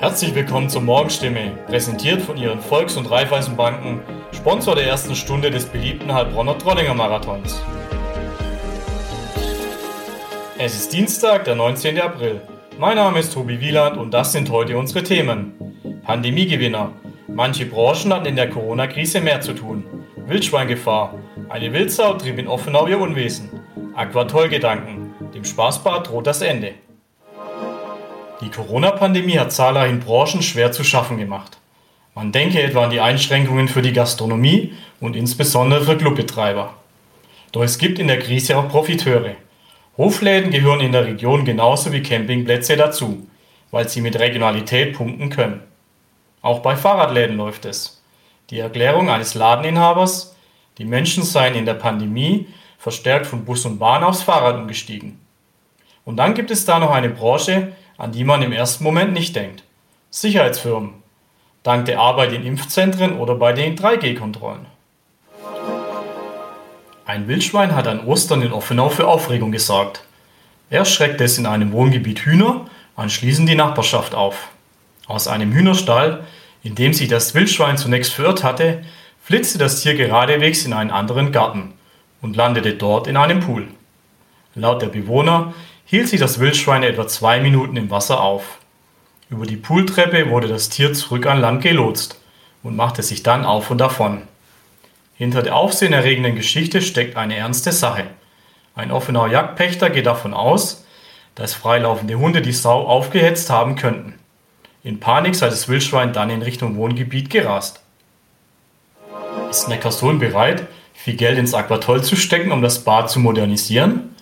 Herzlich willkommen zur Morgenstimme, präsentiert von Ihren Volks- und Raiffeisenbanken, Sponsor der ersten Stunde des beliebten Heilbronner Trollinger Marathons. Es ist Dienstag, der 19. April. Mein Name ist Tobi Wieland und das sind heute unsere Themen. Pandemiegewinner. Manche Branchen hatten in der Corona-Krise mehr zu tun. Wildschweingefahr. Eine Wildsau trieb in Offenau ihr Unwesen. Aquatoll-Gedanken. Dem Spaßbad droht das Ende. Die Corona-Pandemie hat zahlreichen Branchen schwer zu schaffen gemacht. Man denke etwa an die Einschränkungen für die Gastronomie und insbesondere für Clubbetreiber. Doch es gibt in der Krise auch Profiteure. Hofläden gehören in der Region genauso wie Campingplätze dazu, weil sie mit Regionalität punkten können. Auch bei Fahrradläden läuft es. Die Erklärung eines Ladeninhabers, die Menschen seien in der Pandemie verstärkt von Bus und Bahn aufs Fahrrad umgestiegen. Und dann gibt es da noch eine Branche, an die man im ersten Moment nicht denkt. Sicherheitsfirmen. Dank der Arbeit in Impfzentren oder bei den 3G-Kontrollen. Ein Wildschwein hat an Ostern in Offenau für Aufregung gesorgt. Erst schreckte es in einem Wohngebiet Hühner, anschließend die Nachbarschaft auf. Aus einem Hühnerstall, in dem sich das Wildschwein zunächst verirrt hatte, flitzte das Tier geradewegs in einen anderen Garten und landete dort in einem Pool. Laut der Bewohner hielt sich das Wildschwein etwa zwei Minuten im Wasser auf. Über die Pooltreppe wurde das Tier zurück an Land gelotst und machte sich dann auf und davon. Hinter der aufsehenerregenden Geschichte steckt eine ernste Sache. Ein Offenauer Jagdpächter geht davon aus, dass freilaufende Hunde die Sau aufgehetzt haben könnten. In Panik sei das Wildschwein dann in Richtung Wohngebiet gerast. Ist Neckarsulm bereit, viel Geld ins Aquatoll zu stecken, um das Bad zu modernisieren?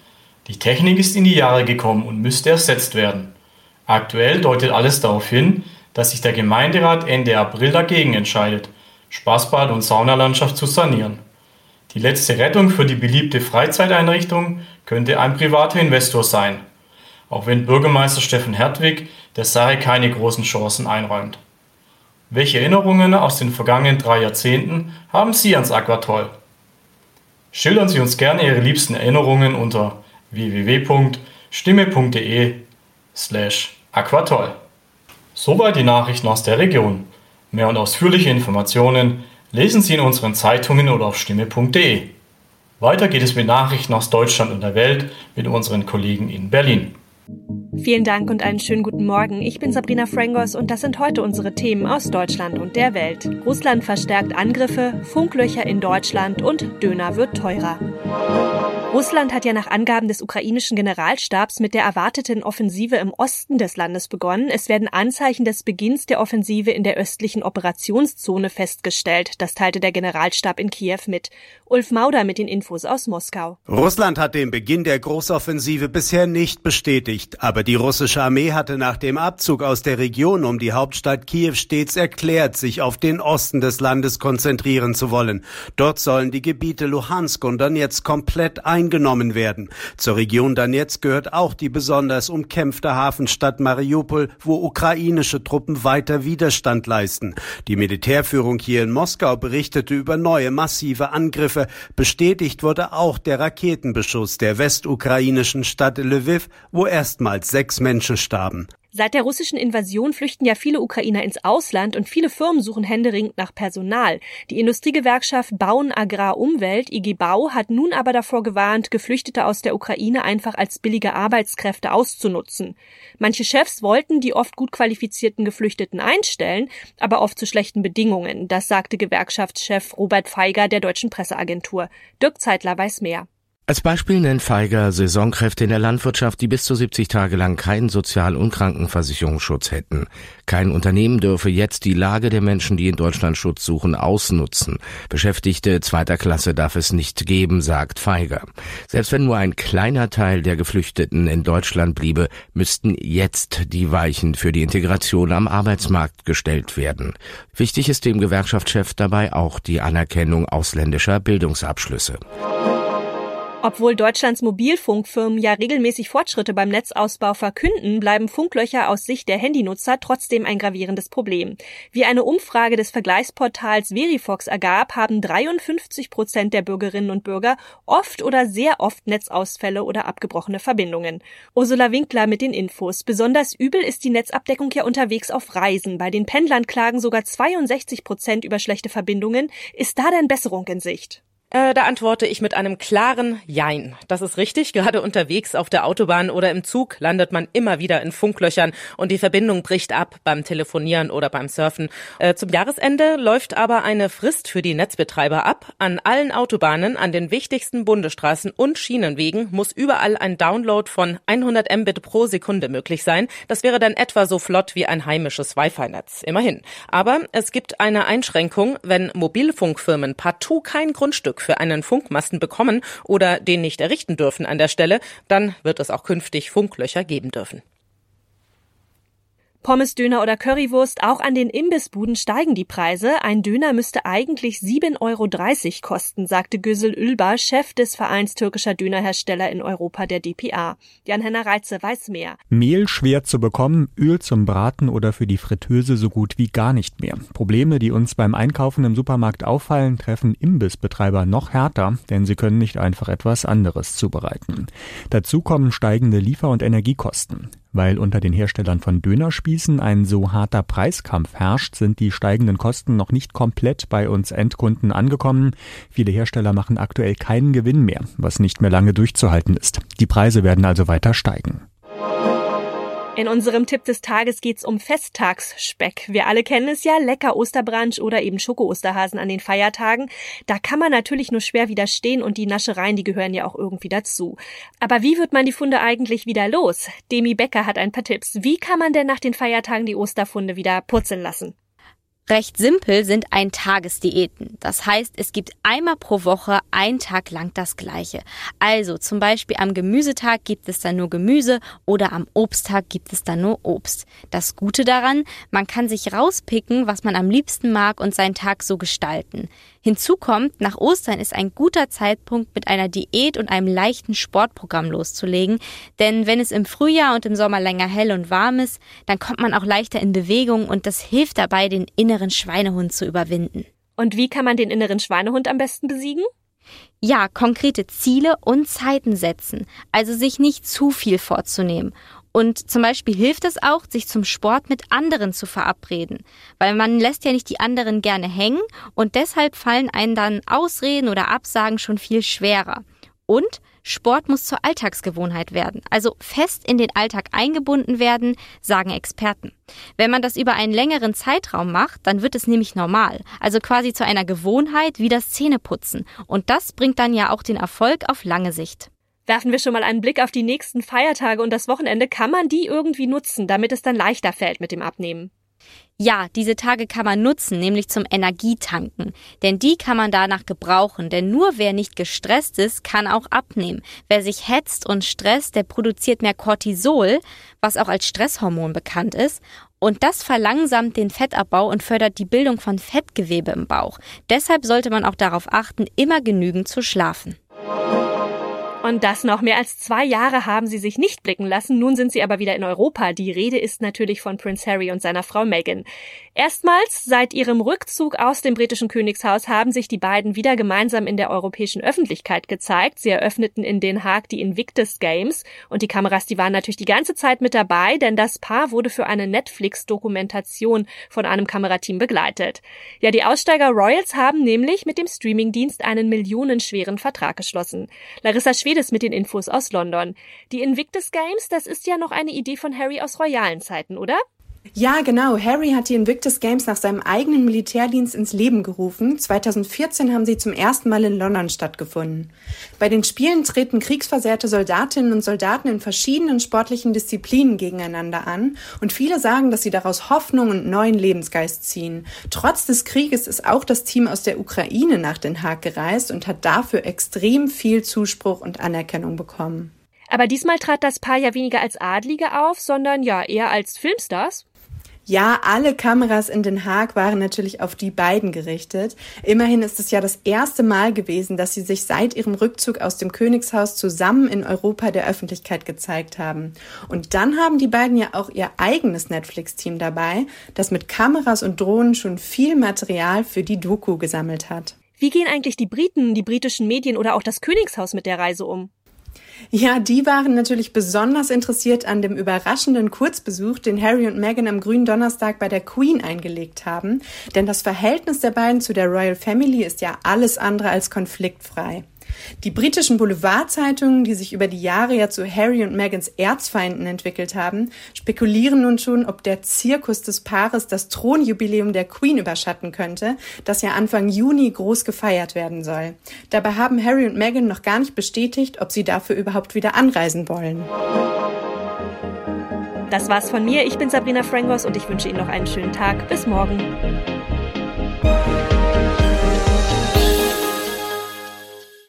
Die Technik ist in die Jahre gekommen und müsste ersetzt werden. Aktuell deutet alles darauf hin, dass sich der Gemeinderat Ende April dagegen entscheidet, Spaßbad und Saunalandschaft zu sanieren. Die letzte Rettung für die beliebte Freizeiteinrichtung könnte ein privater Investor sein, auch wenn Bürgermeister Steffen Hertwig der Sache keine großen Chancen einräumt. Welche Erinnerungen aus den vergangenen drei Jahrzehnten haben Sie ans Aquatoll? Schildern Sie uns gerne Ihre liebsten Erinnerungen unter www.stimme.de slash aquatoll. Soweit die Nachrichten aus der Region. Mehr und ausführliche Informationen lesen Sie in unseren Zeitungen oder auf stimme.de. Weiter geht es mit Nachrichten aus Deutschland und der Welt mit unseren Kollegen in Berlin. Vielen Dank und einen schönen guten Morgen. Ich bin Sabrina Frangos und das sind heute unsere Themen aus Deutschland und der Welt. Russland verstärkt Angriffe, Funklöcher in Deutschland und Döner wird teurer. Russland hat ja nach Angaben des ukrainischen Generalstabs mit der erwarteten Offensive im Osten des Landes begonnen. Es werden Anzeichen des Beginns der Offensive in der östlichen Operationszone festgestellt. Das teilte der Generalstab in Kiew mit. Ulf Mauder mit den Infos aus Moskau. Russland hat den Beginn der Großoffensive bisher nicht bestätigt, aber die russische Armee hatte nach dem Abzug aus der Region um die Hauptstadt Kiew stets erklärt, sich auf den Osten des Landes konzentrieren zu wollen. Dort sollen die Gebiete Luhansk und Donetsk komplett ein eingenommen werden. Zur Region Donetsk gehört auch die besonders umkämpfte Hafenstadt Mariupol, wo ukrainische Truppen weiter Widerstand leisten. Die Militärführung hier in Moskau berichtete über neue massive Angriffe. Bestätigt wurde auch der Raketenbeschuss der westukrainischen Stadt Lviv, wo erstmals sechs Menschen starben. Seit der russischen Invasion flüchten ja viele Ukrainer ins Ausland und viele Firmen suchen händeringend nach Personal. Die Industriegewerkschaft Bauen Agrar Umwelt, IG Bau, hat nun aber davor gewarnt, Geflüchtete aus der Ukraine einfach als billige Arbeitskräfte auszunutzen. Manche Chefs wollten die oft gut qualifizierten Geflüchteten einstellen, aber oft zu schlechten Bedingungen. Das sagte Gewerkschaftschef Robert Feiger der deutschen Presseagentur. Dirk Zeitler weiß mehr. Als Beispiel nennt Feiger Saisonkräfte in der Landwirtschaft, die bis zu 70 Tage lang keinen Sozial- und Krankenversicherungsschutz hätten. Kein Unternehmen dürfe jetzt die Lage der Menschen, die in Deutschland Schutz suchen, ausnutzen. Beschäftigte zweiter Klasse darf es nicht geben, sagt Feiger. Selbst wenn nur ein kleiner Teil der Geflüchteten in Deutschland bliebe, müssten jetzt die Weichen für die Integration am Arbeitsmarkt gestellt werden. Wichtig ist dem Gewerkschaftschef dabei auch die Anerkennung ausländischer Bildungsabschlüsse. Obwohl Deutschlands Mobilfunkfirmen ja regelmäßig Fortschritte beim Netzausbau verkünden, bleiben Funklöcher aus Sicht der Handynutzer trotzdem ein gravierendes Problem. Wie eine Umfrage des Vergleichsportals Verifox ergab, haben 53 Prozent der Bürgerinnen und Bürger oft oder sehr oft Netzausfälle oder abgebrochene Verbindungen. Ursula Winkler mit den Infos. Besonders übel ist die Netzabdeckung ja unterwegs auf Reisen. Bei den Pendlern klagen sogar 62 Prozent über schlechte Verbindungen. Ist da denn Besserung in Sicht? Äh, da antworte ich mit einem klaren Jein. Das ist richtig. Gerade unterwegs auf der Autobahn oder im Zug landet man immer wieder in Funklöchern und die Verbindung bricht ab beim Telefonieren oder beim Surfen. Äh, zum Jahresende läuft aber eine Frist für die Netzbetreiber ab. An allen Autobahnen, an den wichtigsten Bundesstraßen und Schienenwegen muss überall ein Download von 100 Mbit pro Sekunde möglich sein. Das wäre dann etwa so flott wie ein heimisches Wi-Fi-Netz. Immerhin. Aber es gibt eine Einschränkung, wenn Mobilfunkfirmen partout kein Grundstück Stück für einen Funkmasten bekommen oder den nicht errichten dürfen an der Stelle, dann wird es auch künftig Funklöcher geben dürfen. Pommesdöner oder Currywurst, auch an den Imbissbuden steigen die Preise. Ein Döner müsste eigentlich 7,30 Euro kosten, sagte Güsel Ülbar, Chef des Vereins türkischer Dönerhersteller in Europa, der DPA. Jan-Henner Reitze weiß mehr. Mehl schwer zu bekommen, Öl zum Braten oder für die Fritteuse so gut wie gar nicht mehr. Probleme, die uns beim Einkaufen im Supermarkt auffallen, treffen Imbissbetreiber noch härter, denn sie können nicht einfach etwas anderes zubereiten. Dazu kommen steigende Liefer- und Energiekosten. Weil unter den Herstellern von Dönerspießen ein so harter Preiskampf herrscht, sind die steigenden Kosten noch nicht komplett bei uns Endkunden angekommen. Viele Hersteller machen aktuell keinen Gewinn mehr, was nicht mehr lange durchzuhalten ist. Die Preise werden also weiter steigen. In unserem Tipp des Tages geht's um Festtagsspeck. Wir alle kennen es ja, lecker Osterbranch oder eben Schoko-Osterhasen an den Feiertagen. Da kann man natürlich nur schwer widerstehen und die Naschereien, die gehören ja auch irgendwie dazu. Aber wie wird man die Funde eigentlich wieder los? Demi Becker hat ein paar Tipps. Wie kann man denn nach den Feiertagen die Osterfunde wieder purzeln lassen? Recht simpel sind Ein-Tages-Diäten. Das heißt, es gibt einmal pro Woche einen Tag lang das Gleiche. Also zum Beispiel am Gemüsetag gibt es dann nur Gemüse oder am Obsttag gibt es dann nur Obst. Das Gute daran, man kann sich rauspicken, was man am liebsten mag und seinen Tag so gestalten. Hinzu kommt, nach Ostern ist ein guter Zeitpunkt, mit einer Diät und einem leichten Sportprogramm loszulegen, denn wenn es im Frühjahr und im Sommer länger hell und warm ist, dann kommt man auch leichter in Bewegung und das hilft dabei, den inneren Schweinehund zu überwinden. Und wie kann man den inneren Schweinehund am besten besiegen? Ja, konkrete Ziele und Zeiten setzen, also sich nicht zu viel vorzunehmen. Und zum Beispiel hilft es auch, sich zum Sport mit anderen zu verabreden, weil man lässt ja nicht die anderen gerne hängen und deshalb fallen einen dann Ausreden oder Absagen schon viel schwerer. Und Sport muss zur Alltagsgewohnheit werden, also fest in den Alltag eingebunden werden, sagen Experten. Wenn man das über einen längeren Zeitraum macht, dann wird es nämlich normal, also quasi zu einer Gewohnheit wie das Zähneputzen. Und das bringt dann ja auch den Erfolg auf lange Sicht. Werfen wir schon mal einen Blick auf die nächsten Feiertage und das Wochenende. Kann man die irgendwie nutzen, damit es dann leichter fällt mit dem Abnehmen? Ja, diese Tage kann man nutzen, nämlich zum Energietanken. Denn die kann man danach gebrauchen. Denn nur wer nicht gestresst ist, kann auch abnehmen. Wer sich hetzt und stresst, der produziert mehr Cortisol, was auch als Stresshormon bekannt ist. Und das verlangsamt den Fettabbau und fördert die Bildung von Fettgewebe im Bauch. Deshalb sollte man auch darauf achten, immer genügend zu schlafen. Und das noch mehr als zwei Jahre haben sie sich nicht blicken lassen. Nun sind sie aber wieder in Europa. Die Rede ist natürlich von Prince Harry und seiner Frau Meghan. Erstmals seit ihrem Rückzug aus dem britischen Königshaus haben sich die beiden wieder gemeinsam in der europäischen Öffentlichkeit gezeigt. Sie eröffneten in Den Haag die Invictus Games und die Kameras, die waren natürlich die ganze Zeit mit dabei, denn das Paar wurde für eine Netflix-Dokumentation von einem Kamerateam begleitet. Ja, die Aussteiger Royals haben nämlich mit dem Streamingdienst einen millionenschweren Vertrag geschlossen. Larissa Schwede Mercedes mit den Infos aus London. Die Invictus Games, das ist ja noch eine Idee von Harry aus royalen Zeiten, oder? Ja, genau. Harry hat die Invictus Games nach seinem eigenen Militärdienst ins Leben gerufen. 2014 haben sie zum ersten Mal in London stattgefunden. Bei den Spielen treten kriegsversehrte Soldatinnen und Soldaten in verschiedenen sportlichen Disziplinen gegeneinander an und viele sagen, dass sie daraus Hoffnung und neuen Lebensgeist ziehen. Trotz des Krieges ist auch das Team aus der Ukraine nach Den Haag gereist und hat dafür extrem viel Zuspruch und Anerkennung bekommen. Aber diesmal trat das Paar ja weniger als Adlige auf, sondern ja eher als Filmstars. Ja, alle Kameras in Den Haag waren natürlich auf die beiden gerichtet. Immerhin ist es ja das erste Mal gewesen, dass sie sich seit ihrem Rückzug aus dem Königshaus zusammen in Europa der Öffentlichkeit gezeigt haben. Und dann haben die beiden ja auch ihr eigenes Netflix-Team dabei, das mit Kameras und Drohnen schon viel Material für die Doku gesammelt hat. Wie gehen eigentlich die Briten, die britischen Medien oder auch das Königshaus mit der Reise um? Ja, die waren natürlich besonders interessiert an dem überraschenden Kurzbesuch, den Harry und Meghan am grünen Donnerstag bei der Queen eingelegt haben. Denn das Verhältnis der beiden zu der Royal Family ist ja alles andere als konfliktfrei. Die britischen Boulevardzeitungen, die sich über die Jahre ja zu Harry und Megans Erzfeinden entwickelt haben, spekulieren nun schon, ob der Zirkus des Paares das Thronjubiläum der Queen überschatten könnte, das ja Anfang Juni groß gefeiert werden soll. Dabei haben Harry und Meghan noch gar nicht bestätigt, ob sie dafür überhaupt wieder anreisen wollen. Das war's von mir. Ich bin Sabrina Frangos und ich wünsche Ihnen noch einen schönen Tag. Bis morgen.